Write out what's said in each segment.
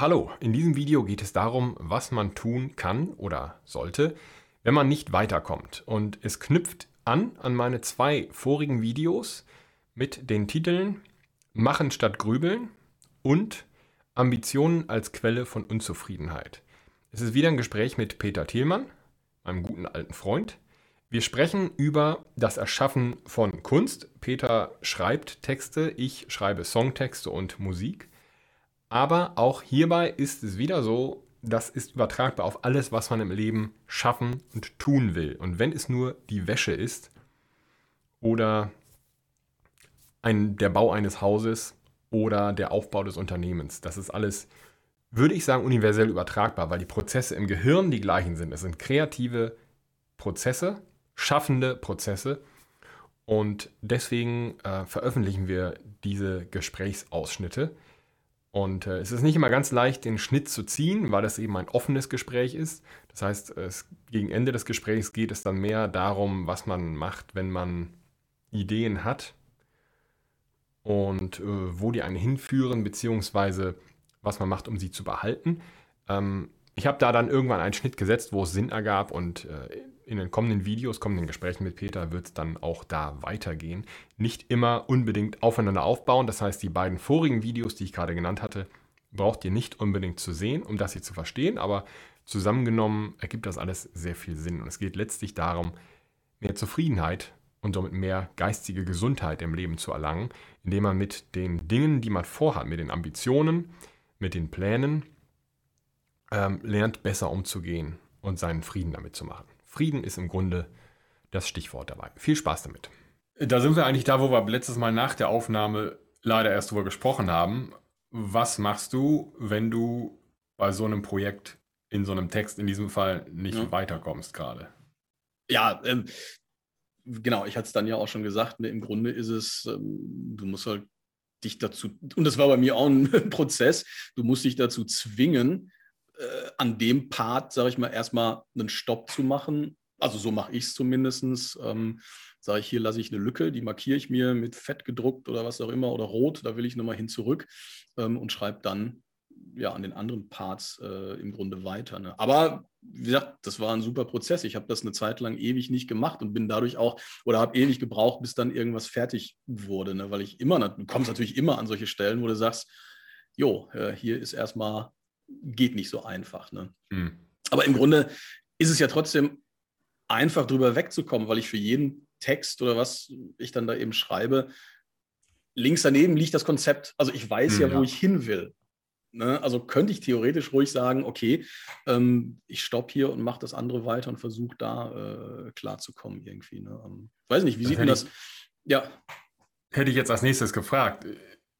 Hallo, in diesem Video geht es darum, was man tun kann oder sollte, wenn man nicht weiterkommt. Und es knüpft an an meine zwei vorigen Videos mit den Titeln Machen statt Grübeln und Ambitionen als Quelle von Unzufriedenheit. Es ist wieder ein Gespräch mit Peter Thielmann, meinem guten alten Freund. Wir sprechen über das Erschaffen von Kunst. Peter schreibt Texte, ich schreibe Songtexte und Musik. Aber auch hierbei ist es wieder so, das ist übertragbar auf alles, was man im Leben schaffen und tun will. Und wenn es nur die Wäsche ist oder ein, der Bau eines Hauses oder der Aufbau des Unternehmens, das ist alles, würde ich sagen, universell übertragbar, weil die Prozesse im Gehirn die gleichen sind. Es sind kreative Prozesse, schaffende Prozesse. Und deswegen äh, veröffentlichen wir diese Gesprächsausschnitte und äh, es ist nicht immer ganz leicht, den Schnitt zu ziehen, weil das eben ein offenes Gespräch ist. Das heißt, es, gegen Ende des Gesprächs geht es dann mehr darum, was man macht, wenn man Ideen hat und äh, wo die einen hinführen, beziehungsweise was man macht, um sie zu behalten. Ähm, ich habe da dann irgendwann einen Schnitt gesetzt, wo es Sinn ergab und äh, in den kommenden Videos, kommenden Gesprächen mit Peter wird es dann auch da weitergehen. Nicht immer unbedingt aufeinander aufbauen. Das heißt, die beiden vorigen Videos, die ich gerade genannt hatte, braucht ihr nicht unbedingt zu sehen, um das hier zu verstehen. Aber zusammengenommen ergibt das alles sehr viel Sinn. Und es geht letztlich darum, mehr Zufriedenheit und somit mehr geistige Gesundheit im Leben zu erlangen, indem man mit den Dingen, die man vorhat, mit den Ambitionen, mit den Plänen, ähm, lernt besser umzugehen und seinen Frieden damit zu machen. Frieden ist im Grunde das Stichwort dabei. Viel Spaß damit. Da sind wir eigentlich da, wo wir letztes Mal nach der Aufnahme leider erst drüber gesprochen haben. Was machst du, wenn du bei so einem Projekt in so einem Text in diesem Fall nicht ja. weiterkommst gerade? Ja, ähm, genau, ich hatte es dann ja auch schon gesagt, ne, im Grunde ist es, ähm, du musst halt dich dazu, und das war bei mir auch ein Prozess, du musst dich dazu zwingen, äh, an dem Part, sage ich mal, erstmal einen Stopp zu machen. Also so mache ich es zumindest. Ähm, sage ich, hier lasse ich eine Lücke, die markiere ich mir mit fett gedruckt oder was auch immer oder rot, da will ich nochmal hin zurück ähm, und schreibe dann ja an den anderen Parts äh, im Grunde weiter. Ne? Aber wie gesagt, das war ein super Prozess. Ich habe das eine Zeit lang ewig nicht gemacht und bin dadurch auch oder habe ewig gebraucht, bis dann irgendwas fertig wurde, ne? weil ich immer, du kommst natürlich immer an solche Stellen, wo du sagst, jo, äh, hier ist erstmal geht nicht so einfach. Ne? Mhm. Aber im Grunde ist es ja trotzdem einfach drüber wegzukommen, weil ich für jeden Text oder was ich dann da eben schreibe, links daneben liegt das Konzept. Also ich weiß mhm, ja, wo ja. ich hin will. Ne? Also könnte ich theoretisch ruhig sagen, okay, ähm, ich stoppe hier und mache das andere weiter und versuche da äh, klarzukommen irgendwie. Ne? Ähm, weiß nicht, wie das sieht man das? ja. Hätte ich jetzt als nächstes gefragt.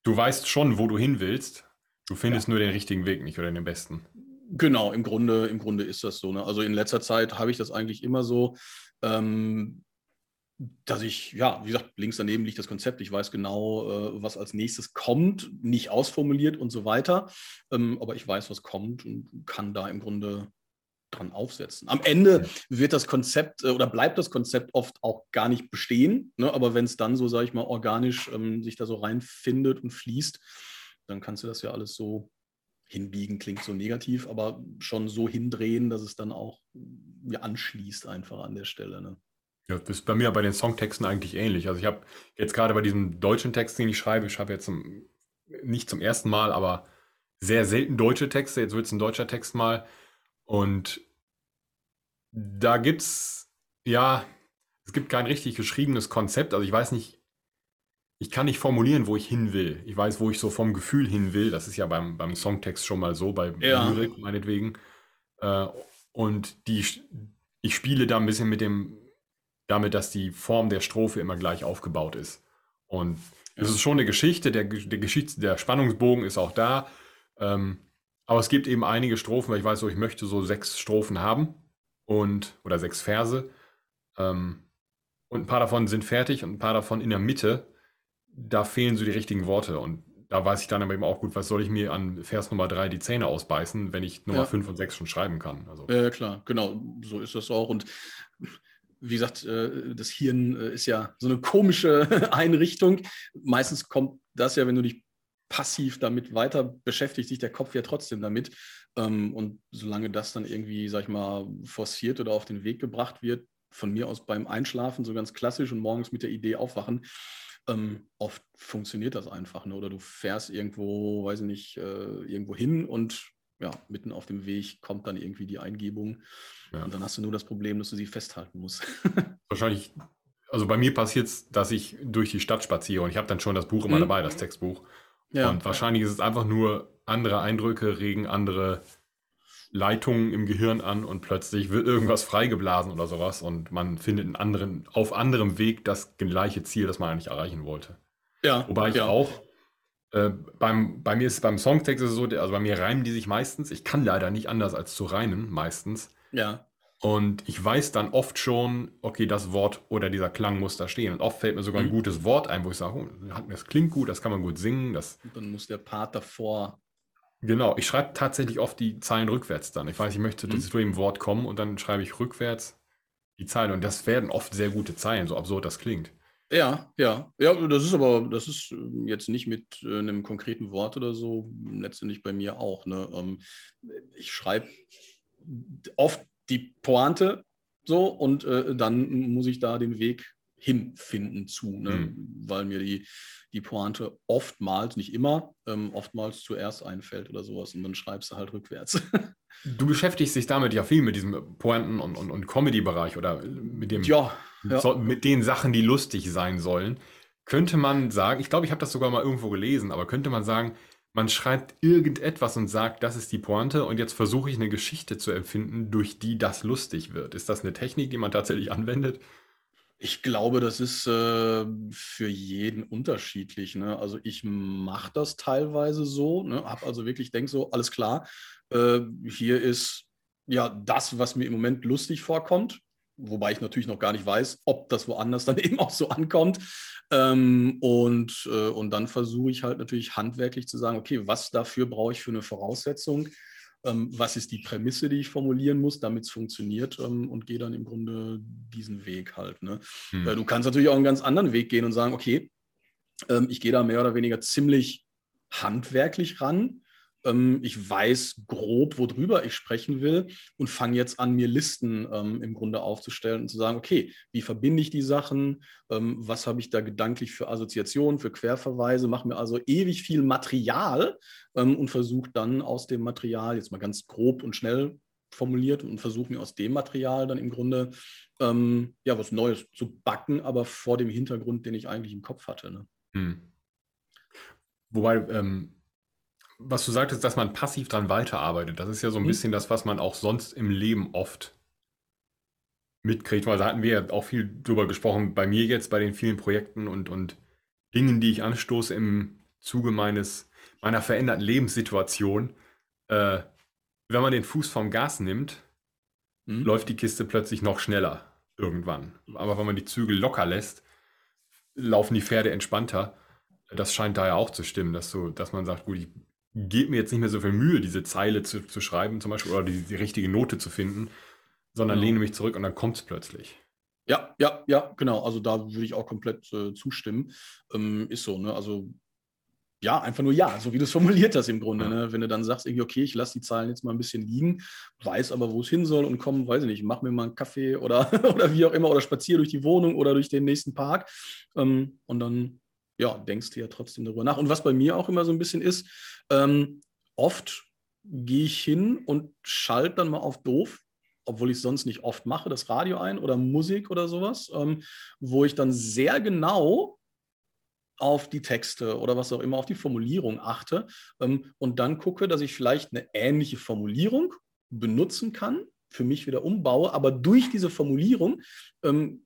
Du weißt schon, wo du hin willst. Du findest ja. nur den richtigen Weg nicht oder den besten. Genau, im Grunde, im Grunde ist das so. Ne? Also in letzter Zeit habe ich das eigentlich immer so, ähm, dass ich, ja, wie gesagt, links daneben liegt das Konzept. Ich weiß genau, äh, was als nächstes kommt, nicht ausformuliert und so weiter. Ähm, aber ich weiß, was kommt und kann da im Grunde dran aufsetzen. Am Ende wird das Konzept äh, oder bleibt das Konzept oft auch gar nicht bestehen. Ne? Aber wenn es dann so, sage ich mal, organisch ähm, sich da so reinfindet und fließt, dann kannst du das ja alles so hinbiegen, klingt so negativ, aber schon so hindrehen, dass es dann auch ja, anschließt einfach an der Stelle. Ne? Ja, das ist bei mir bei den Songtexten eigentlich ähnlich. Also ich habe jetzt gerade bei diesem deutschen Text, den ich schreibe, ich habe jetzt zum, nicht zum ersten Mal, aber sehr selten deutsche Texte. Jetzt wird es ein deutscher Text mal. Und da gibt es, ja, es gibt kein richtig geschriebenes Konzept. Also ich weiß nicht, ich kann nicht formulieren, wo ich hin will. Ich weiß, wo ich so vom Gefühl hin will. Das ist ja beim, beim Songtext schon mal so, bei ja. Lyrik meinetwegen. Äh, und die, ich spiele da ein bisschen mit dem, damit, dass die Form der Strophe immer gleich aufgebaut ist. Und es ja. ist schon eine Geschichte, der, der, Geschichte, der Spannungsbogen ist auch da. Ähm, aber es gibt eben einige Strophen, weil ich weiß so, ich möchte so sechs Strophen haben und oder sechs Verse. Ähm, und ein paar davon sind fertig und ein paar davon in der Mitte da fehlen so die richtigen Worte und da weiß ich dann aber eben auch gut, was soll ich mir an Vers Nummer 3 die Zähne ausbeißen, wenn ich Nummer 5 ja. und 6 schon schreiben kann. Also. Ja, klar, genau, so ist das auch. Und wie gesagt, äh, das Hirn äh, ist ja so eine komische Einrichtung. Meistens kommt das ja, wenn du dich passiv damit weiter, beschäftigt sich der Kopf ja trotzdem damit. Ähm, und solange das dann irgendwie, sag ich mal, forciert oder auf den Weg gebracht wird, von mir aus beim Einschlafen, so ganz klassisch und morgens mit der Idee aufwachen, ähm, oft funktioniert das einfach. Ne? Oder du fährst irgendwo, weiß ich nicht, äh, irgendwo hin und ja, mitten auf dem Weg kommt dann irgendwie die Eingebung. Ja. Und dann hast du nur das Problem, dass du sie festhalten musst. Wahrscheinlich, also bei mir passiert es, dass ich durch die Stadt spaziere und ich habe dann schon das Buch immer mhm. dabei, das Textbuch. Ja. Und wahrscheinlich ist es einfach nur andere Eindrücke regen andere Leitungen im Gehirn an und plötzlich wird irgendwas freigeblasen oder sowas und man findet einen anderen, auf anderem Weg das gleiche Ziel, das man eigentlich erreichen wollte. Ja. Wobei ich ja. auch, äh, beim, bei mir ist es beim Songtext so, also bei mir reimen die sich meistens. Ich kann leider nicht anders als zu reimen, meistens. Ja. Und ich weiß dann oft schon, okay, das Wort oder dieser Klang muss da stehen. Und oft fällt mir sogar ein mhm. gutes Wort ein, wo ich sage, oh, das klingt gut, das kann man gut singen. Das und dann muss der Part davor Genau, ich schreibe tatsächlich oft die Zeilen rückwärts dann. Ich weiß, ich möchte mhm. zu dem Wort kommen und dann schreibe ich rückwärts die Zeilen. Und das werden oft sehr gute Zeilen, so absurd das klingt. Ja, ja. Ja, das ist aber, das ist ähm, jetzt nicht mit äh, einem konkreten Wort oder so, letztendlich bei mir auch. Ne? Ähm, ich schreibe oft die Pointe so und äh, dann muss ich da den Weg hinfinden zu, ne? Mhm. weil mir die, die Pointe oftmals, nicht immer, ähm, oftmals zuerst einfällt oder sowas und dann schreibst du halt rückwärts. Du beschäftigst dich damit ja viel mit diesem Pointen- und, und, und Comedy-Bereich oder mit dem ja, ja. mit den Sachen, die lustig sein sollen. Könnte man sagen, ich glaube, ich habe das sogar mal irgendwo gelesen, aber könnte man sagen, man schreibt irgendetwas und sagt, das ist die Pointe und jetzt versuche ich eine Geschichte zu empfinden, durch die das lustig wird. Ist das eine Technik, die man tatsächlich anwendet? Ich glaube, das ist äh, für jeden unterschiedlich. Ne? Also ich mache das teilweise so, ne? habe also wirklich, denke so, alles klar, äh, hier ist ja das, was mir im Moment lustig vorkommt, wobei ich natürlich noch gar nicht weiß, ob das woanders dann eben auch so ankommt. Ähm, und, äh, und dann versuche ich halt natürlich handwerklich zu sagen, okay, was dafür brauche ich für eine Voraussetzung? Ähm, was ist die Prämisse, die ich formulieren muss, damit es funktioniert ähm, und gehe dann im Grunde diesen Weg halt. Ne? Hm. Äh, du kannst natürlich auch einen ganz anderen Weg gehen und sagen, okay, ähm, ich gehe da mehr oder weniger ziemlich handwerklich ran ich weiß grob, worüber ich sprechen will und fange jetzt an, mir Listen ähm, im Grunde aufzustellen und zu sagen, okay, wie verbinde ich die Sachen, ähm, was habe ich da gedanklich für Assoziationen, für Querverweise, mache mir also ewig viel Material ähm, und versuche dann aus dem Material, jetzt mal ganz grob und schnell formuliert und versuche mir aus dem Material dann im Grunde ähm, ja was Neues zu backen, aber vor dem Hintergrund, den ich eigentlich im Kopf hatte. Ne? Hm. Wobei, ähm, was du sagtest, dass man passiv dran weiterarbeitet, das ist ja so ein mhm. bisschen das, was man auch sonst im Leben oft mitkriegt, weil da hatten wir ja auch viel drüber gesprochen, bei mir jetzt, bei den vielen Projekten und, und Dingen, die ich anstoße im Zuge meines, meiner veränderten Lebenssituation. Äh, wenn man den Fuß vom Gas nimmt, mhm. läuft die Kiste plötzlich noch schneller irgendwann. Aber wenn man die Zügel locker lässt, laufen die Pferde entspannter. Das scheint da ja auch zu stimmen, dass, so, dass man sagt, gut, ich gebe mir jetzt nicht mehr so viel Mühe, diese Zeile zu, zu schreiben, zum Beispiel, oder die, die richtige Note zu finden, sondern genau. lehne mich zurück und dann kommt es plötzlich. Ja, ja, ja, genau. Also da würde ich auch komplett äh, zustimmen. Ähm, ist so, ne? Also ja, einfach nur ja, so wie du es formuliert hast im Grunde. Ja. Ne? Wenn du dann sagst, irgendwie, okay, ich lasse die Zahlen jetzt mal ein bisschen liegen, weiß aber, wo es hin soll und komm, weiß ich nicht, mach mir mal einen Kaffee oder, oder wie auch immer oder spaziere durch die Wohnung oder durch den nächsten Park. Ähm, und dann ja, denkst du ja trotzdem darüber nach. Und was bei mir auch immer so ein bisschen ist, ähm, oft gehe ich hin und schalte dann mal auf doof, obwohl ich es sonst nicht oft mache, das Radio ein oder Musik oder sowas, ähm, wo ich dann sehr genau auf die Texte oder was auch immer, auf die Formulierung achte ähm, und dann gucke, dass ich vielleicht eine ähnliche Formulierung benutzen kann, für mich wieder umbaue, aber durch diese Formulierung ähm,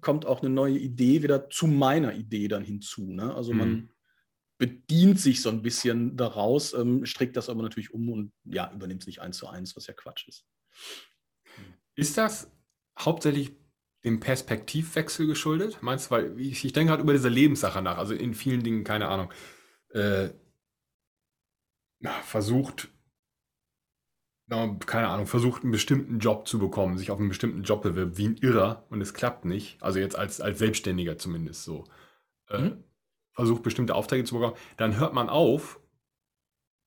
kommt auch eine neue Idee wieder zu meiner Idee dann hinzu. Ne? Also man mhm. bedient sich so ein bisschen daraus, ähm, strickt das aber natürlich um und ja, übernimmt es nicht eins zu eins, was ja Quatsch ist. Ist das hauptsächlich dem Perspektivwechsel geschuldet? Meinst du, weil ich, ich denke halt über diese Lebenssache nach, also in vielen Dingen, keine Ahnung, äh, versucht keine Ahnung, versucht einen bestimmten Job zu bekommen, sich auf einen bestimmten Job bewirbt, wie ein Irrer und es klappt nicht. Also jetzt als, als Selbstständiger zumindest so. Äh, mhm. versucht, bestimmte Aufträge zu bekommen, dann hört man auf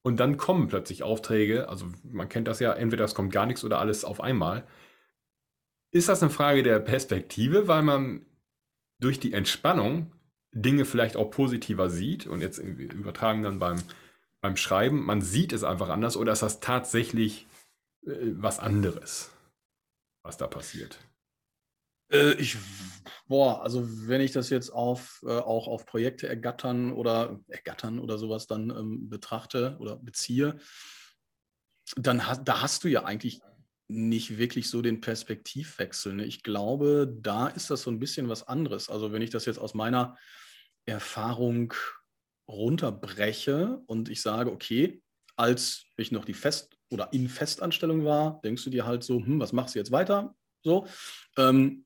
und dann kommen plötzlich Aufträge. Also man kennt das ja, entweder es kommt gar nichts oder alles auf einmal. Ist das eine Frage der Perspektive, weil man durch die Entspannung Dinge vielleicht auch positiver sieht und jetzt übertragen dann beim, beim Schreiben, man sieht es einfach anders oder ist das tatsächlich äh, was anderes, was da passiert? Äh, ich, boah, also wenn ich das jetzt auf, äh, auch auf Projekte ergattern oder ergattern oder sowas dann ähm, betrachte oder beziehe, dann ha da hast du ja eigentlich nicht wirklich so den Perspektivwechsel. Ne? Ich glaube, da ist das so ein bisschen was anderes. Also wenn ich das jetzt aus meiner Erfahrung runterbreche und ich sage, okay, als ich noch die Fest- oder in Festanstellung war, denkst du dir halt so, hm, was machst du jetzt weiter? So. Ähm,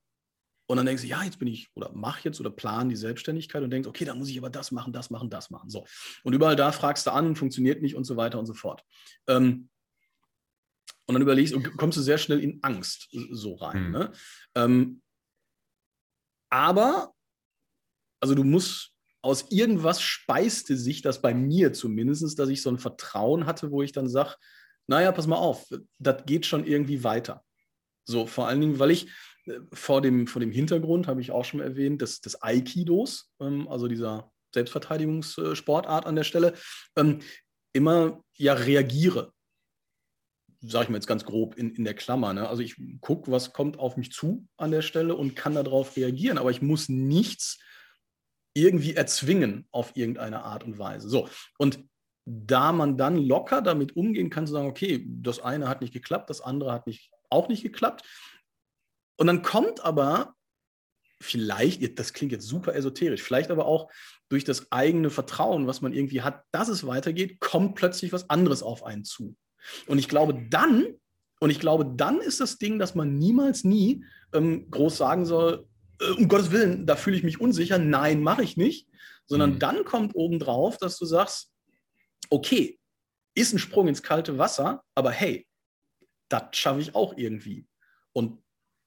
und dann denkst du, ja, jetzt bin ich oder mach jetzt oder plan die Selbstständigkeit und denkst, okay, dann muss ich aber das machen, das machen, das machen. So. Und überall da fragst du an, funktioniert nicht und so weiter und so fort. Ähm, und dann überlegst und kommst du sehr schnell in Angst so rein. Mhm. Ne? Ähm, aber, also du musst, aus irgendwas speiste sich das bei mir zumindest, dass ich so ein Vertrauen hatte, wo ich dann sage, naja, pass mal auf, das geht schon irgendwie weiter. So, vor allen Dingen, weil ich äh, vor dem, vor dem Hintergrund, habe ich auch schon erwähnt, des, des Aikidos, ähm, also dieser Selbstverteidigungssportart an der Stelle, ähm, immer ja reagiere sage ich mal jetzt ganz grob in, in der Klammer. Ne? Also ich gucke, was kommt auf mich zu an der Stelle und kann darauf reagieren, aber ich muss nichts irgendwie erzwingen auf irgendeine Art und Weise. So, und da man dann locker damit umgehen kann, zu sagen, okay, das eine hat nicht geklappt, das andere hat nicht, auch nicht geklappt. Und dann kommt aber vielleicht, das klingt jetzt super esoterisch, vielleicht aber auch durch das eigene Vertrauen, was man irgendwie hat, dass es weitergeht, kommt plötzlich was anderes auf einen zu. Und ich glaube dann, und ich glaube, dann ist das Ding, dass man niemals nie ähm, groß sagen soll, äh, um Gottes Willen, da fühle ich mich unsicher, nein, mache ich nicht, sondern mhm. dann kommt obendrauf, dass du sagst, okay, ist ein Sprung ins kalte Wasser, aber hey, das schaffe ich auch irgendwie. Und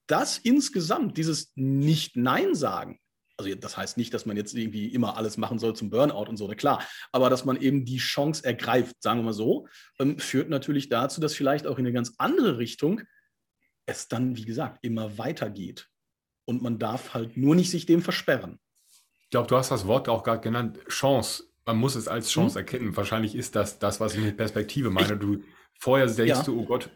das insgesamt, dieses Nicht-Nein sagen, also das heißt nicht, dass man jetzt irgendwie immer alles machen soll zum Burnout und so, klar, aber dass man eben die Chance ergreift, sagen wir mal so, ähm, führt natürlich dazu, dass vielleicht auch in eine ganz andere Richtung es dann, wie gesagt, immer weitergeht. Und man darf halt nur nicht sich dem versperren. Ich glaube, du hast das Wort auch gerade genannt, Chance. Man muss es als Chance hm? erkennen. Wahrscheinlich ist das das, was ich mit Perspektive meine. Du vorher denkst ja. du, oh Gott,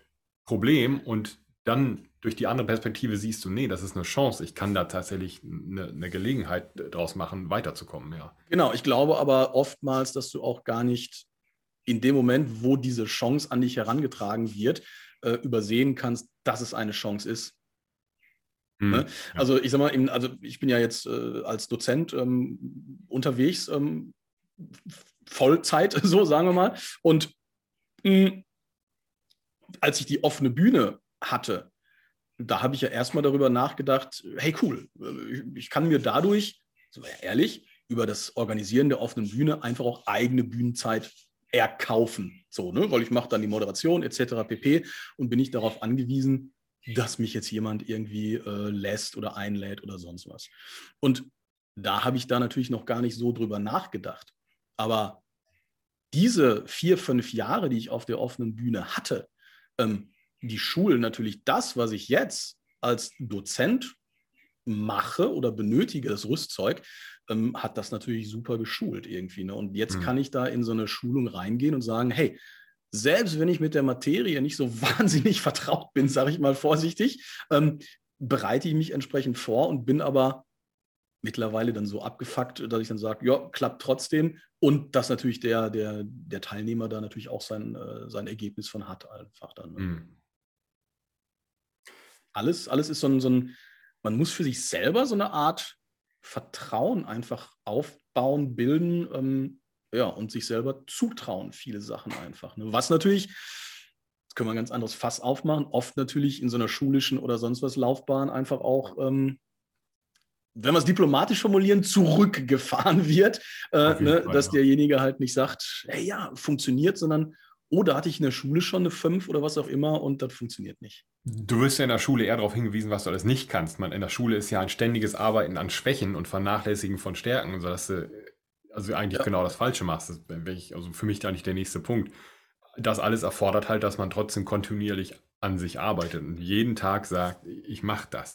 Problem und dann durch die andere Perspektive siehst du, nee, das ist eine Chance. Ich kann da tatsächlich eine, eine Gelegenheit draus machen, weiterzukommen, ja. Genau, ich glaube aber oftmals, dass du auch gar nicht in dem Moment, wo diese Chance an dich herangetragen wird, äh, übersehen kannst, dass es eine Chance ist. Mhm, ne? ja. Also ich sag mal, also ich bin ja jetzt äh, als Dozent ähm, unterwegs, ähm, Vollzeit, so sagen wir mal. Und mh, hm, als ich die offene Bühne hatte, da habe ich ja erstmal darüber nachgedacht, hey cool, ich kann mir dadurch, so ehrlich, über das Organisieren der offenen Bühne einfach auch eigene Bühnenzeit erkaufen. So, ne? Weil ich mache dann die Moderation etc. pp. und bin ich darauf angewiesen, dass mich jetzt jemand irgendwie äh, lässt oder einlädt oder sonst was. Und da habe ich da natürlich noch gar nicht so drüber nachgedacht. Aber diese vier, fünf Jahre, die ich auf der offenen Bühne hatte, ähm, die Schulen natürlich das, was ich jetzt als Dozent mache oder benötige, das Rüstzeug, ähm, hat das natürlich super geschult irgendwie. Ne? Und jetzt mhm. kann ich da in so eine Schulung reingehen und sagen, hey, selbst wenn ich mit der Materie nicht so wahnsinnig vertraut bin, sage ich mal vorsichtig, ähm, bereite ich mich entsprechend vor und bin aber mittlerweile dann so abgefuckt, dass ich dann sage, ja, klappt trotzdem. Und dass natürlich der, der, der Teilnehmer da natürlich auch sein, äh, sein Ergebnis von hat, einfach dann. Ne? Mhm alles, alles ist so ein, so ein, man muss für sich selber so eine Art Vertrauen einfach aufbauen, bilden, ähm, ja, und sich selber zutrauen, viele Sachen einfach. Ne? Was natürlich, jetzt können wir ein ganz anderes Fass aufmachen, oft natürlich in so einer schulischen oder sonst was Laufbahn einfach auch, ähm, wenn wir es diplomatisch formulieren, zurückgefahren wird, äh, ne, Fall, dass ja. derjenige halt nicht sagt, hey ja, funktioniert, sondern oh, da hatte ich in der Schule schon eine 5 oder was auch immer und das funktioniert nicht. Du wirst ja in der Schule eher darauf hingewiesen, was du alles nicht kannst. Man, in der Schule ist ja ein ständiges Arbeiten an Schwächen und Vernachlässigen von Stärken, sodass du also eigentlich Ja. genau das Falsche machst. Das ich, also für mich eigentlich der nächste Punkt. Das alles erfordert halt, dass man trotzdem kontinuierlich an sich arbeitet und jeden Tag sagt, ich mache das.